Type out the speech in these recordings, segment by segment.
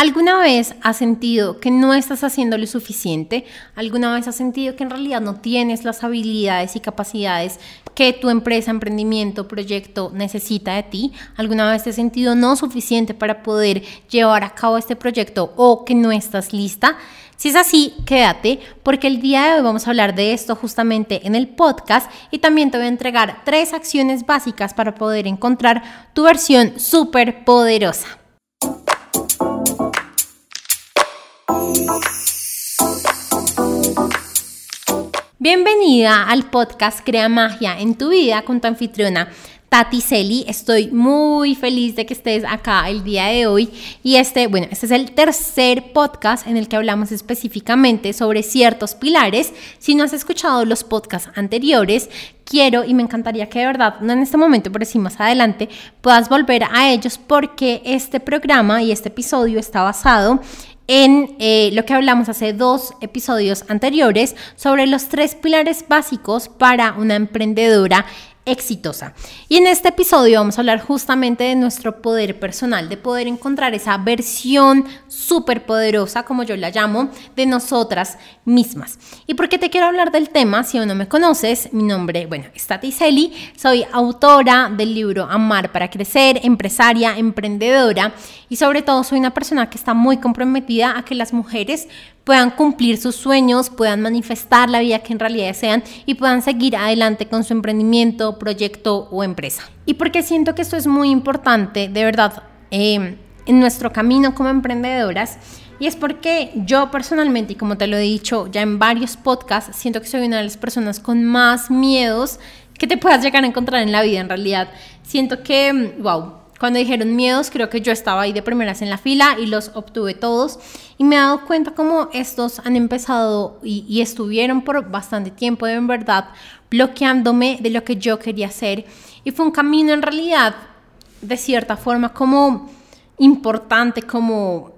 ¿Alguna vez has sentido que no estás haciendo lo suficiente? ¿Alguna vez has sentido que en realidad no tienes las habilidades y capacidades que tu empresa, emprendimiento, proyecto necesita de ti? ¿Alguna vez te has sentido no suficiente para poder llevar a cabo este proyecto o que no estás lista? Si es así, quédate porque el día de hoy vamos a hablar de esto justamente en el podcast y también te voy a entregar tres acciones básicas para poder encontrar tu versión súper poderosa. Bienvenida al podcast Crea Magia en tu vida con tu anfitriona Tati Celi. Estoy muy feliz de que estés acá el día de hoy. Y este, bueno, este es el tercer podcast en el que hablamos específicamente sobre ciertos pilares. Si no has escuchado los podcasts anteriores, quiero y me encantaría que de verdad, no en este momento, pero sí más adelante, puedas volver a ellos porque este programa y este episodio está basado en eh, lo que hablamos hace dos episodios anteriores sobre los tres pilares básicos para una emprendedora exitosa. Y en este episodio vamos a hablar justamente de nuestro poder personal, de poder encontrar esa versión súper poderosa, como yo la llamo, de nosotras mismas. ¿Y por qué te quiero hablar del tema? Si aún no me conoces, mi nombre, bueno, es Tati soy autora del libro Amar para Crecer, empresaria, emprendedora y sobre todo soy una persona que está muy comprometida a que las mujeres puedan cumplir sus sueños, puedan manifestar la vida que en realidad desean y puedan seguir adelante con su emprendimiento, proyecto o empresa. Y porque siento que esto es muy importante, de verdad, em, en nuestro camino como emprendedoras. Y es porque yo personalmente, y como te lo he dicho ya en varios podcasts, siento que soy una de las personas con más miedos que te puedas llegar a encontrar en la vida en realidad. Siento que, wow, cuando dijeron miedos, creo que yo estaba ahí de primeras en la fila y los obtuve todos. Y me he dado cuenta cómo estos han empezado y, estuvieron por bastante tiempo, en verdad, bloqueándome de lo que yo quería hacer. Y fue un camino en realidad, de cierta forma, como importante, como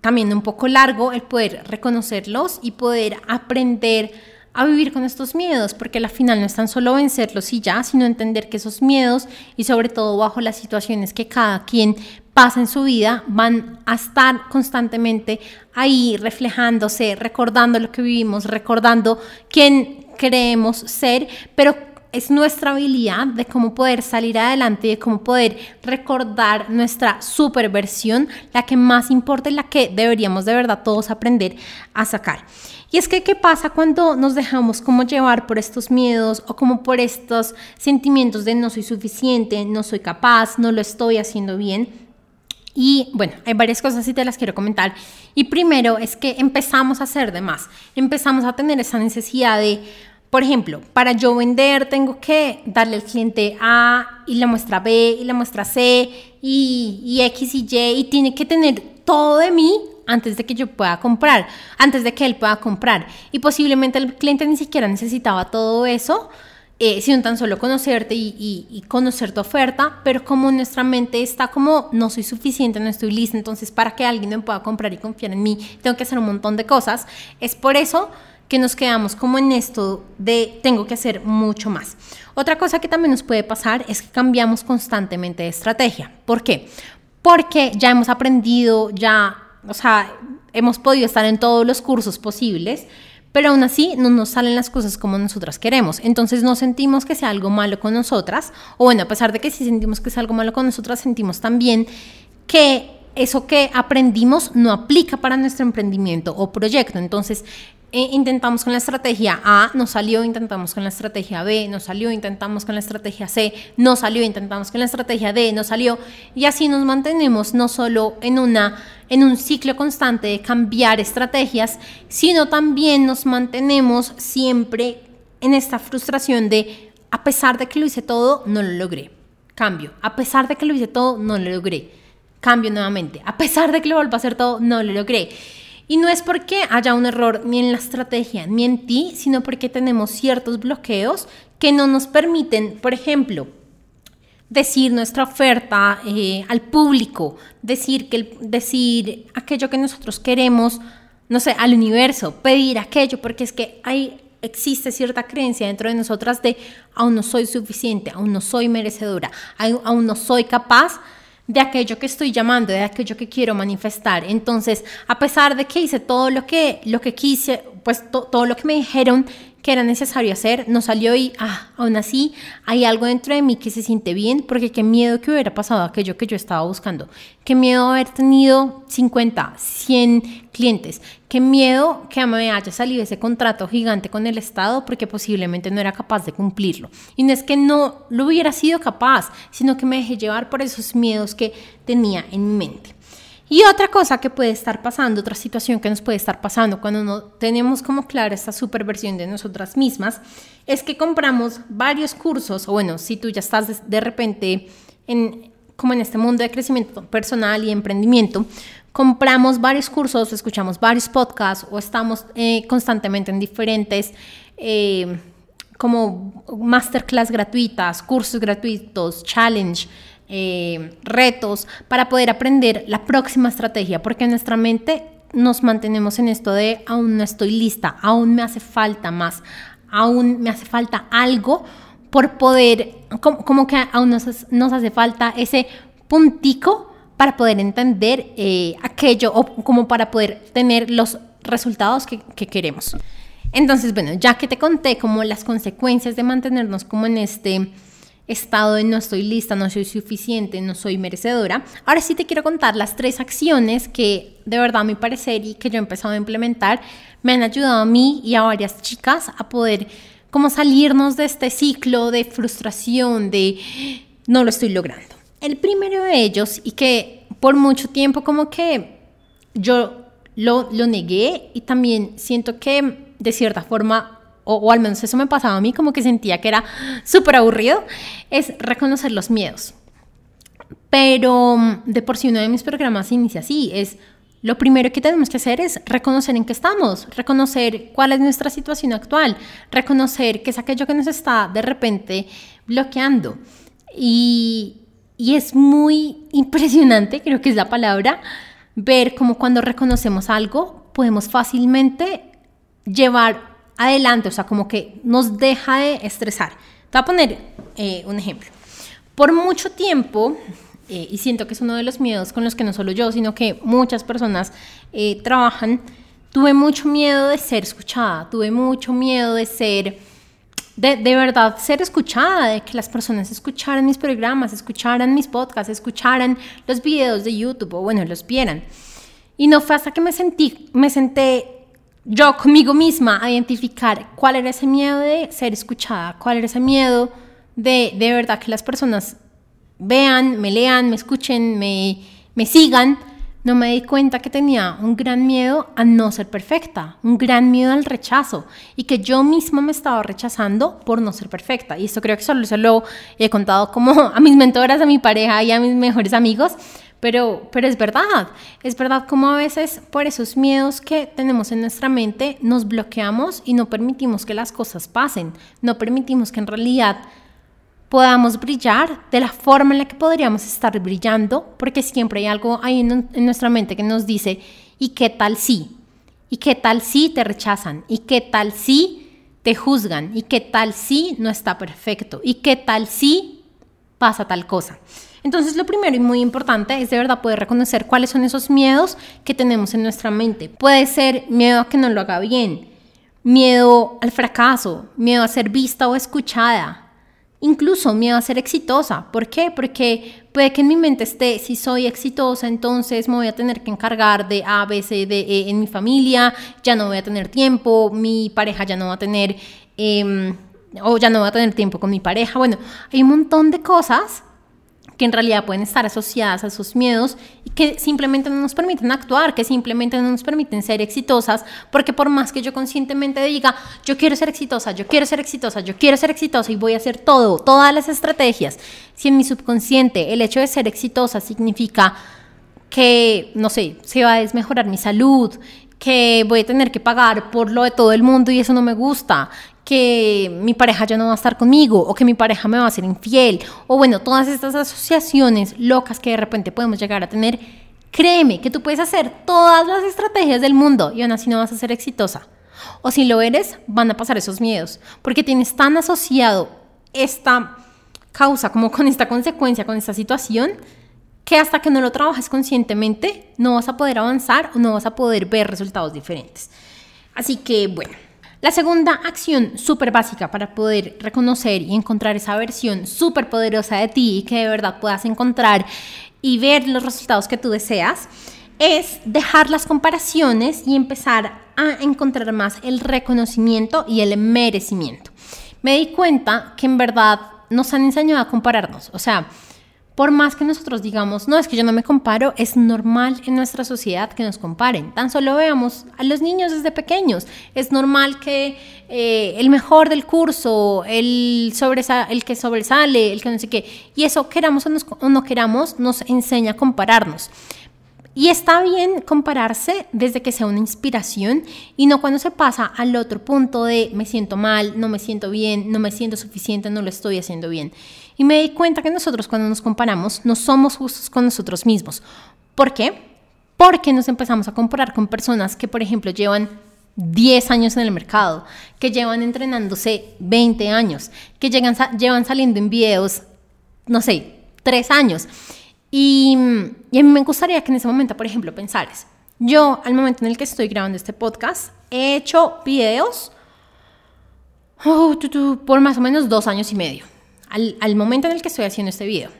también un poco largo, el poder reconocerlos y poder aprender a vivir con estos miedos, porque al final no es tan solo vencerlos y ya, sino entender que esos miedos y sobre todo bajo las situaciones que cada quien pasa en su vida van a estar constantemente ahí reflejándose, recordando lo que vivimos, recordando quién creemos ser, pero es nuestra habilidad de cómo poder salir adelante y de cómo poder recordar nuestra superversión, la que más importa y la que deberíamos de verdad todos aprender a sacar. Y es que, ¿qué pasa cuando nos dejamos como llevar por estos miedos o como por estos sentimientos de no soy suficiente, no soy capaz, no lo estoy haciendo bien? Y bueno, hay varias cosas y te las quiero comentar. Y primero es que empezamos a hacer de más, empezamos a tener esa necesidad de, por ejemplo, para yo vender tengo que darle al cliente A y la muestra B y la muestra C y, y X y Y y tiene que tener todo de mí antes de que yo pueda comprar, antes de que él pueda comprar. Y posiblemente el cliente ni siquiera necesitaba todo eso, eh, sino tan solo conocerte y, conocer tu oferta, pero como nuestra mente está como no soy suficiente, no estoy lista, entonces para que alguien me pueda comprar y confiar en mí, tengo que hacer un montón de cosas. Es por eso que nos quedamos como en esto de tengo que hacer mucho más. Otra cosa que también nos puede pasar es que cambiamos constantemente de estrategia. ¿Por qué? Porque ya hemos aprendido, ya o sea, hemos podido estar en todos los cursos posibles, pero aún así no nos salen las cosas como nosotras queremos. Entonces no sentimos que sea algo malo con nosotras, o bueno, a pesar de que sí sentimos que es algo malo con nosotras, sentimos también que eso que aprendimos no aplica para nuestro emprendimiento o proyecto. Entonces, eh, intentamos con la estrategia A, no salió, intentamos con la estrategia B, no salió, intentamos con la estrategia C, no salió, intentamos con la estrategia D, no salió. Y así nos mantenemos no solo en, una, en un ciclo constante de cambiar estrategias, sino también nos mantenemos siempre en esta frustración de, a pesar de que lo hice todo, no lo logré. Cambio, a pesar de que lo hice todo, no lo logré. Cambio nuevamente, a pesar de que lo vuelvo a hacer todo, no lo logré. Y no es porque haya un error ni en la estrategia ni en ti, sino porque tenemos ciertos bloqueos que no nos permiten, por ejemplo, decir nuestra oferta eh, al público, decir, que decir aquello que nosotros queremos, no sé, al universo, pedir aquello, porque es que hay, existe cierta creencia dentro de nosotras de aún no soy suficiente, aún no soy merecedora, aún no soy capaz de aquello que estoy llamando, de aquello que quiero manifestar. Entonces, a pesar de que hice todo lo que, lo que quise, pues todo lo que me dijeron que era necesario hacer, no salió y ah, aún así hay algo dentro de mí que se siente bien, porque qué miedo que hubiera pasado aquello que yo estaba buscando, qué miedo haber tenido 50, 100 clientes, qué miedo que me haya salido ese contrato gigante con el Estado porque posiblemente no era capaz de cumplirlo. Y no es que no lo hubiera sido capaz, sino que me dejé llevar por esos miedos que tenía en mi mente. Y otra cosa que puede estar pasando, otra situación que nos puede estar pasando cuando no tenemos como clara esta superversión de nosotras mismas, es que compramos varios cursos, o bueno, si tú ya estás de repente en, como en este mundo de crecimiento personal y emprendimiento, compramos varios cursos, escuchamos varios podcasts o estamos eh, constantemente en diferentes... Eh, como masterclass gratuitas, cursos gratuitos, challenge, eh, retos para poder aprender la próxima estrategia, porque en nuestra mente nos mantenemos en esto de aún no estoy lista, aún me hace falta más, aún me hace falta algo por poder, como, que aún nos, hace falta ese puntico para poder entender eh, aquello o como para poder tener los resultados que, que queremos. Entonces, bueno, ya que te conté como las consecuencias de mantenernos como en este estado de no estoy lista, no soy suficiente, no soy merecedora. Ahora sí te quiero contar las tres acciones que de verdad a mi parecer y que yo he empezado a implementar me han ayudado a mí y a varias chicas a poder como salirnos de este ciclo de frustración, de no lo estoy logrando. El primero de ellos y que por mucho tiempo como que yo lo, lo negué y también siento que de cierta forma o, al menos eso me pasaba a mí, como que sentía que era súper aburrido, es reconocer los miedos. Pero mm, de por sí uno de mis programas inicia así, es lo primero que tenemos que hacer es reconocer en qué estamos, reconocer cuál es nuestra situación actual, reconocer qué es aquello que nos está de repente bloqueando. Y, y es muy impresionante, creo que es la palabra, ver cómo cuando reconocemos algo podemos fácilmente llevar adelante, o sea, como que nos deja de estresar. Te voy a poner eh, un ejemplo. Por mucho tiempo, eh, y siento que es uno de los miedos con los que no solo yo, sino que muchas personas eh, trabajan, tuve mucho miedo de ser escuchada, tuve mucho miedo de ser, de, de, verdad, ser escuchada, de que las personas escucharan mis programas, escucharan mis podcasts, escucharan los videos de YouTube o bueno, los vieran. Y no fue hasta que me sentí, me senté yo conmigo misma a identificar cuál era ese miedo de ser escuchada, cuál era ese miedo de de verdad que las personas vean, me lean, me escuchen, me, me sigan, no me di cuenta que tenía un gran miedo a no ser perfecta, un gran miedo al rechazo y que yo misma me estaba rechazando por no ser perfecta. Y esto creo que solo se lo he contado como a mis mentoras, a mi pareja y a mis mejores amigos, pero, pero es verdad, es verdad como a veces por esos miedos que tenemos en nuestra mente nos bloqueamos y no permitimos que las cosas pasen, no permitimos que en realidad podamos brillar de la forma en la que podríamos estar brillando, porque siempre hay algo ahí en, en nuestra mente que nos dice, ¿y qué tal si? ¿Y qué tal si te rechazan? ¿Y qué tal si te juzgan? ¿Y qué tal si no está perfecto? ¿Y qué tal si pasa tal cosa? Entonces lo primero y muy importante es de verdad poder reconocer cuáles son esos miedos que tenemos en nuestra mente. Puede ser miedo a que no lo haga bien, miedo al fracaso, miedo a ser vista o escuchada, incluso miedo a ser exitosa. ¿Por qué? Porque puede que en mi mente esté, si soy exitosa, entonces me voy a tener que encargar de A, B, C, D, E en mi familia, ya no voy a tener tiempo, mi pareja ya no va a tener, em, o ya no va a tener tiempo con mi pareja. Bueno, hay un montón de cosas que en realidad pueden estar asociadas a esos miedos y que simplemente no nos permiten actuar, que simplemente no nos permiten ser exitosas, porque por más que yo conscientemente diga, yo quiero ser exitosa, yo quiero ser exitosa, yo quiero ser exitosa y voy a hacer todo, todas las estrategias, si en mi subconsciente el hecho de ser exitosa significa que, no sé, se va a desmejorar mi salud, que voy a tener que pagar por lo de todo el mundo y eso no me gusta, que mi pareja ya no va a estar conmigo o que mi pareja me va a ser infiel o bueno, todas estas asociaciones locas que de repente podemos llegar a tener, créeme que tú puedes hacer todas las estrategias del mundo y aún así no vas a ser exitosa. O si lo eres, van a pasar esos miedos, porque tienes tan asociado esta causa como con esta consecuencia, con esta situación, que hasta que no lo trabajes conscientemente no vas a poder avanzar o no vas a poder ver resultados diferentes. Así que bueno, la segunda acción súper básica para poder reconocer y encontrar esa versión súper poderosa de ti y que de verdad puedas encontrar y ver los resultados que tú deseas es dejar las comparaciones y empezar a encontrar más el reconocimiento y el merecimiento. Me di cuenta que en verdad nos han enseñado a compararnos, o sea, por más que nosotros digamos, no, es que yo no me comparo, es normal en nuestra sociedad que nos comparen. Tan solo veamos a los niños desde pequeños. Es normal que eh, el mejor del curso, el, el que sobresale, el que no sé qué, y eso queramos o no queramos, nos enseña a compararnos. Y está bien compararse desde que sea una inspiración y no cuando se pasa al otro punto de me siento mal, no me siento bien, no me siento suficiente, no lo estoy haciendo bien. Y me di cuenta que nosotros cuando nos comparamos no somos justos con nosotros mismos. ¿Por qué? Porque nos empezamos a comparar con personas que, por ejemplo, llevan 10 años en el mercado, que llevan entrenándose 20 años, que llegan, llevan saliendo en videos, no sé, 3 años. Y, a mí me gustaría que en ese momento, por ejemplo, pensares, yo al momento en el que estoy grabando este podcast, he hecho videos oh, por más o menos dos años y medio al, momento en el que estoy haciendo este video.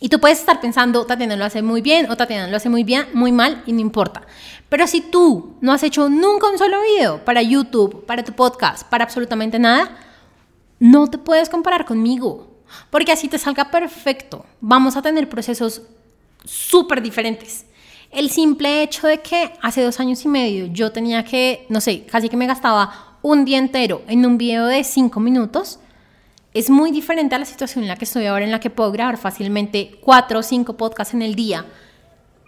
Y tú puedes estar pensando, Tatiana lo hace muy bien o Tatiana lo hace muy bien, muy mal y no importa. Pero si tú no has hecho nunca un solo video para YouTube, para tu podcast, para absolutamente nada, no te puedes comparar conmigo. Porque así te salga perfecto. Vamos a tener procesos súper diferentes. El simple hecho de que hace dos años y medio yo tenía que, no sé, casi que me gastaba un día entero en un video de cinco minutos, es muy diferente a la situación en la que estoy ahora, en la que puedo grabar fácilmente cuatro o cinco podcasts en el día,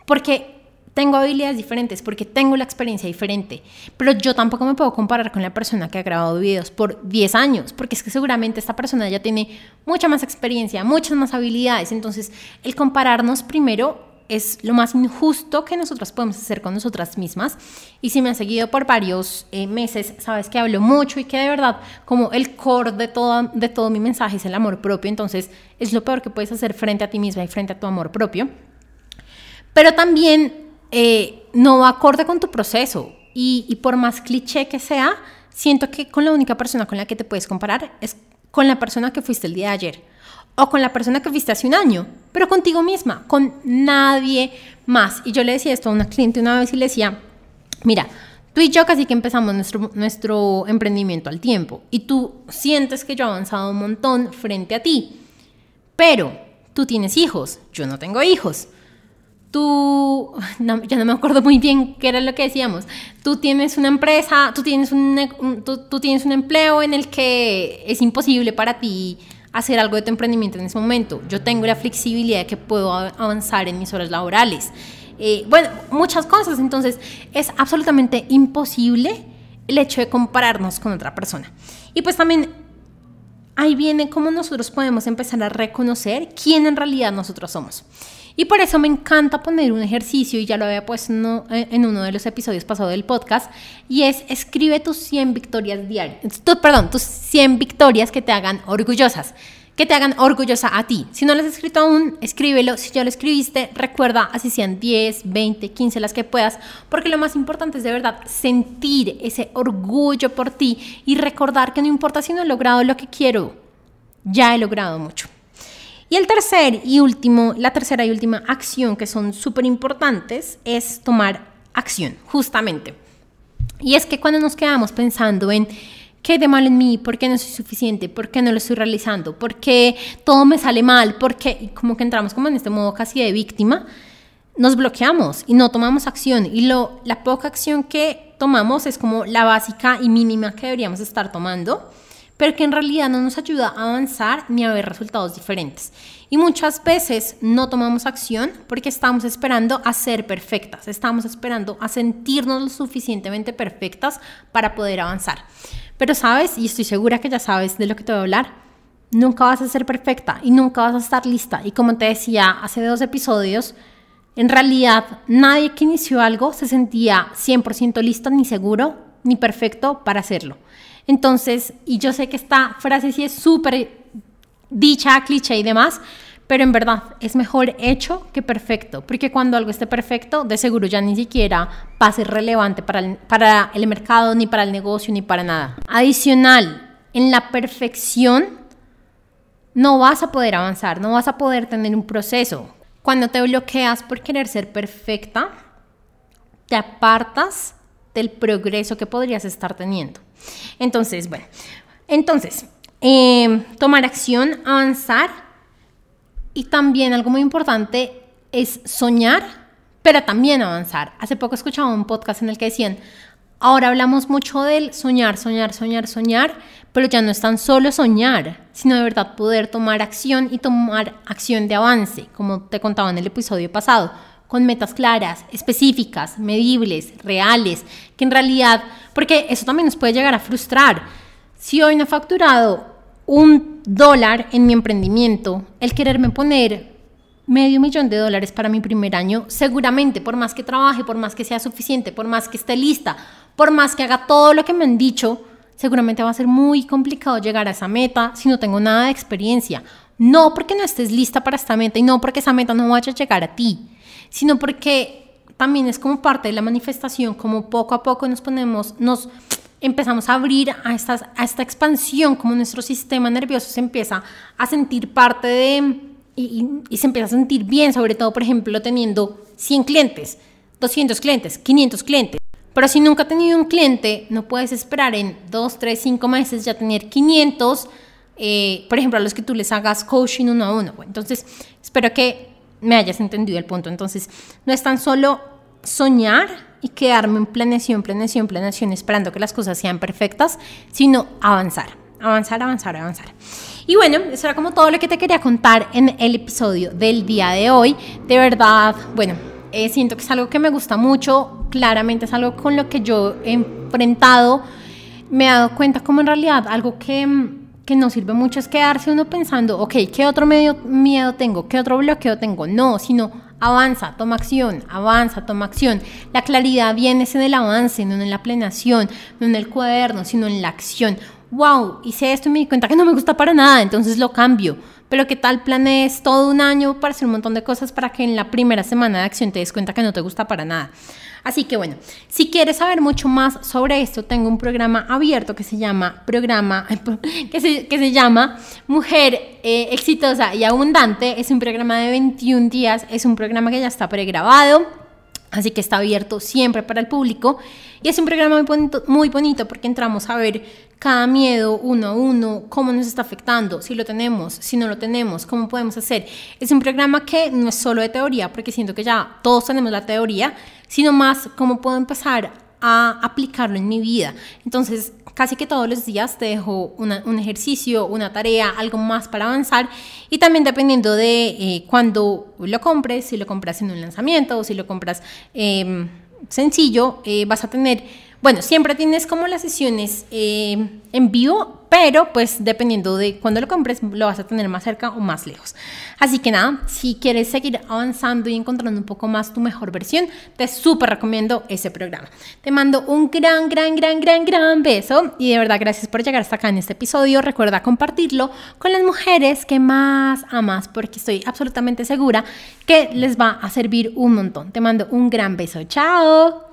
porque tengo habilidades diferentes, porque tengo la experiencia diferente, pero yo tampoco me puedo comparar con la persona que ha grabado videos por 10 años, porque es que seguramente esta persona ya tiene mucha más experiencia, muchas más habilidades, entonces el compararnos primero es lo más injusto que nosotras podemos hacer con nosotras mismas. Y si me has seguido por varios eh, meses, sabes que hablo mucho y que de verdad, como el core de todo, de todo mi mensaje es el amor propio. Entonces, es lo peor que puedes hacer frente a ti misma y frente a tu amor propio. Pero también eh, no va acorde con tu proceso. Y, y por más cliché que sea, siento que con la única persona con la que te puedes comparar es con la persona que fuiste el día de ayer o con la persona que fuiste hace un año, pero contigo misma, con nadie más. Y yo le decía esto a una cliente una vez y le decía, mira, tú y yo casi que empezamos nuestro, nuestro emprendimiento al tiempo y tú sientes que yo he avanzado un montón frente a ti, pero tú tienes hijos, yo no tengo hijos. Tú, ya no me acuerdo muy bien qué era lo que decíamos. Tú tienes una empresa, tú tienes un, tú tienes un empleo en el que es imposible para ti hacer algo de tu emprendimiento en ese momento. Yo tengo la flexibilidad de que puedo avanzar en mis horas laborales. Eh, bueno, muchas cosas. Entonces, es absolutamente imposible el hecho de compararnos con otra persona. Y pues también ahí viene cómo nosotros podemos empezar a reconocer quién en realidad nosotros somos. Y por eso me encanta poner un ejercicio, y ya lo había puesto en uno de los episodios pasados del podcast, y es escribe tus 100 victorias diarias, perdón, tus 100 victorias que te hagan orgullosas que te hagan orgullosa a ti. Si no lo has escrito aún, escríbelo. Si ya lo escribiste, recuerda, así sean 10, 20, 15, las que puedas, porque lo más importante es de verdad sentir ese orgullo por ti y recordar que no importa si no he logrado lo que quiero, ya he logrado mucho. Y el tercer y último, la tercera y última acción que son súper importantes es tomar acción, justamente. Y es que cuando nos quedamos pensando en qué de mal en mí, por qué no soy suficiente, por qué no lo estoy realizando, por qué todo me sale mal, por qué, como que entramos como en este modo casi de víctima, nos bloqueamos y no tomamos acción. Y lo, la poca acción que tomamos es como la básica y mínima que deberíamos estar tomando pero que en realidad no nos ayuda a avanzar ni a ver resultados diferentes. Y muchas veces no tomamos acción porque estamos esperando a ser perfectas, estamos esperando a sentirnos lo suficientemente perfectas para poder avanzar. Pero sabes, y estoy segura que ya sabes de lo que te voy a hablar, nunca vas a ser perfecta y nunca vas a estar lista. Y como te decía hace dos episodios, en realidad nadie que inició algo se sentía 100% listo, ni seguro, ni perfecto para hacerlo. Entonces, y yo sé que esta frase sí es súper dicha, cliché y demás, pero en verdad es mejor hecho que perfecto, porque cuando algo esté perfecto, de seguro ya ni siquiera va a ser relevante para el, para el mercado, ni para el negocio, ni para nada. Adicional, en la perfección no vas a poder avanzar, no vas a poder tener un proceso. Cuando te bloqueas por querer ser perfecta, te apartas del progreso que podrías estar teniendo. Entonces, bueno, entonces, em, tomar acción, avanzar y también algo muy importante es soñar, pero también avanzar. Hace poco escuchaba un podcast en el que decían, ahora hablamos mucho del soñar, soñar, soñar, soñar, pero ya no es tan solo soñar, sino de verdad poder tomar acción y tomar acción de avance, como te contaba en el episodio pasado, con metas claras, específicas, medibles, reales, que en realidad, porque eso también nos puede llegar a frustrar. Si hoy no he facturado un dólar en mi emprendimiento, el quererme poner medio millón de dólares para mi primer año, seguramente, por más que trabaje, por más que sea suficiente, por más que esté lista, por más que haga todo lo que me han dicho, seguramente va a ser muy complicado llegar a esa meta si no tengo nada de experiencia. No porque no estés lista para esta meta y no porque esa meta no vaya a llegar a ti, sino porque también es como parte de la manifestación, como poco a poco nos ponemos, nos empezamos a abrir a, esta expansión, como nuestro sistema nervioso se empieza a sentir parte de, y, y se empieza a sentir bien, sobre todo, por ejemplo, teniendo 100 clientes, 200 clientes, 500 clientes. Pero si nunca has tenido un cliente, no puedes esperar en 2, 3, 5 meses ya tener 500, eh, por ejemplo, a los que tú les hagas coaching uno a uno. Entonces, espero que me hayas entendido el punto. Entonces, no es tan solo soñar y quedarme en planeación, planeación, planeación, esperando que las cosas sean perfectas, sino avanzar, avanzar, avanzar, avanzar. Y bueno, eso era como todo lo que te quería contar en el episodio del día de hoy. De verdad, bueno, eh, siento que es algo que me gusta mucho, claramente es algo con lo que yo he enfrentado, me he dado cuenta como en realidad algo que, que no sirve mucho es quedarse uno pensando, ok, ¿qué otro medio, miedo tengo? ¿Qué otro bloqueo tengo? No, sino avanza, toma acción, avanza, toma acción. La claridad viene en el avance, no en la plenación, no en el cuaderno, sino en la acción. Wow, hice esto y me di cuenta que no me gusta para nada, entonces lo cambio pero ¿qué tal planees todo un año para hacer un montón de cosas para que en la primera semana de acción te des cuenta que no te gusta para nada? Así que bueno, si quieres saber mucho más sobre esto, tengo un programa abierto que se llama programa que se, que se llama Mujer eh, exitosa y abundante. Es un programa de 21 días, es un programa que ya está pregrabado, así que está abierto siempre para el público y es un programa muy bonito, muy bonito porque entramos a ver cada miedo uno a uno, cómo nos está afectando, si lo tenemos, si no lo tenemos, cómo podemos hacer. Es un programa que no es solo de teoría, porque siento que ya todos tenemos la teoría, sino más cómo puedo empezar a aplicarlo en mi vida. Entonces, casi que todos los días te dejo un ejercicio, una tarea, algo más para avanzar y también dependiendo de eh, cuándo lo compres, si lo compras en un lanzamiento o si lo compras... Eh, sencillo, vas a tener, bueno, siempre tienes como las sesiones eh, en vivo, pero pues dependiendo de cuándo lo compres, lo vas a tener más cerca o más lejos. Así que nada, si quieres seguir avanzando y encontrando un poco más tu mejor versión, te súper recomiendo ese programa. Te mando un gran, gran, gran, gran, gran beso y de verdad gracias por llegar hasta acá en este episodio. Recuerda compartirlo con las mujeres que más amas porque estoy absolutamente segura que les va a servir un montón. Te mando un gran beso. Chao.